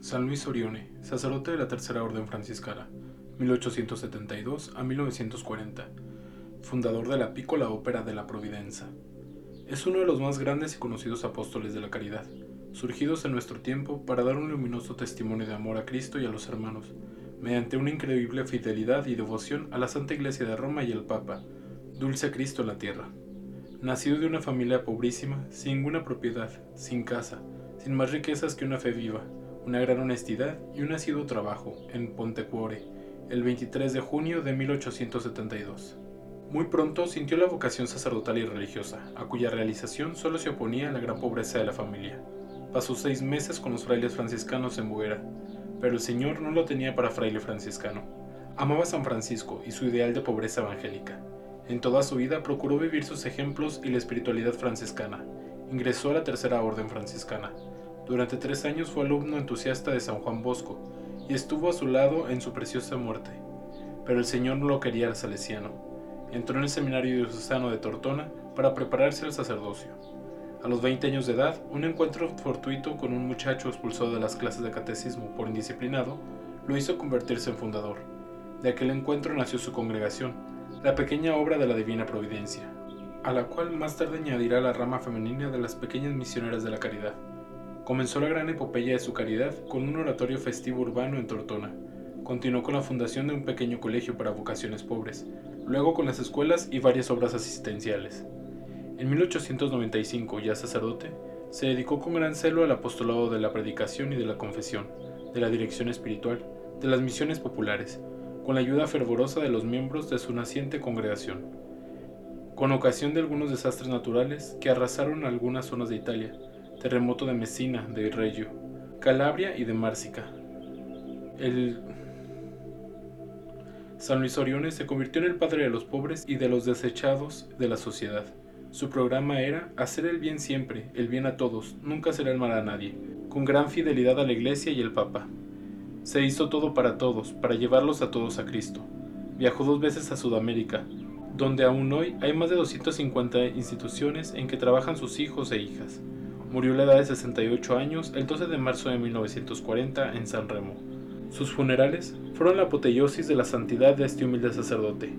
San Luis Orione, sacerdote de la Tercera Orden Franciscana, 1872 a 1940, fundador de la Pícola Ópera de la Providencia. Es uno de los más grandes y conocidos apóstoles de la caridad, surgidos en nuestro tiempo para dar un luminoso testimonio de amor a Cristo y a los hermanos, mediante una increíble fidelidad y devoción a la Santa Iglesia de Roma y el Papa, dulce Cristo en la tierra. Nacido de una familia pobrísima, sin ninguna propiedad, sin casa, sin más riquezas que una fe viva, una gran honestidad y un asiduo trabajo en Pontecuore, el 23 de junio de 1872. Muy pronto sintió la vocación sacerdotal y religiosa, a cuya realización solo se oponía la gran pobreza de la familia. Pasó seis meses con los frailes franciscanos en Buera, pero el Señor no lo tenía para fraile franciscano. Amaba a San Francisco y su ideal de pobreza evangélica. En toda su vida procuró vivir sus ejemplos y la espiritualidad franciscana. Ingresó a la Tercera Orden Franciscana, durante tres años fue alumno entusiasta de San Juan Bosco y estuvo a su lado en su preciosa muerte. Pero el Señor no lo quería al salesiano. Entró en el seminario diocesano de Tortona para prepararse al sacerdocio. A los 20 años de edad, un encuentro fortuito con un muchacho expulsado de las clases de catecismo por indisciplinado lo hizo convertirse en fundador. De aquel encuentro nació su congregación, la pequeña obra de la Divina Providencia, a la cual más tarde añadirá la rama femenina de las pequeñas misioneras de la caridad. Comenzó la gran epopeya de su caridad con un oratorio festivo urbano en Tortona. Continuó con la fundación de un pequeño colegio para vocaciones pobres, luego con las escuelas y varias obras asistenciales. En 1895, ya sacerdote, se dedicó con gran celo al apostolado de la predicación y de la confesión, de la dirección espiritual, de las misiones populares, con la ayuda fervorosa de los miembros de su naciente congregación. Con ocasión de algunos desastres naturales que arrasaron algunas zonas de Italia, terremoto de Messina, de Reggio, Calabria y de Márcica. El San Luis Orione se convirtió en el padre de los pobres y de los desechados de la sociedad. Su programa era hacer el bien siempre, el bien a todos, nunca hacer el mal a nadie, con gran fidelidad a la Iglesia y el Papa. Se hizo todo para todos, para llevarlos a todos a Cristo. Viajó dos veces a Sudamérica, donde aún hoy hay más de 250 instituciones en que trabajan sus hijos e hijas. Murió a la edad de 68 años el 12 de marzo de 1940 en San Remo. Sus funerales fueron la apoteosis de la santidad de este humilde sacerdote.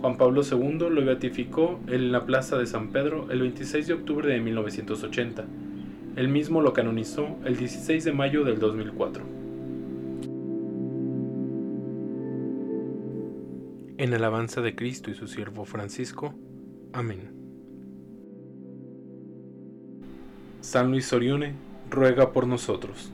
Juan Pablo II lo beatificó en la plaza de San Pedro el 26 de octubre de 1980. Él mismo lo canonizó el 16 de mayo del 2004. En alabanza de Cristo y su siervo Francisco. Amén. San Luis Orione, ruega por nosotros.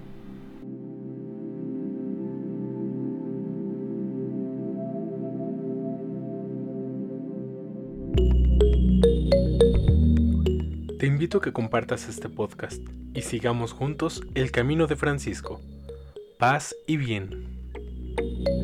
Te invito a que compartas este podcast y sigamos juntos el camino de Francisco. Paz y bien.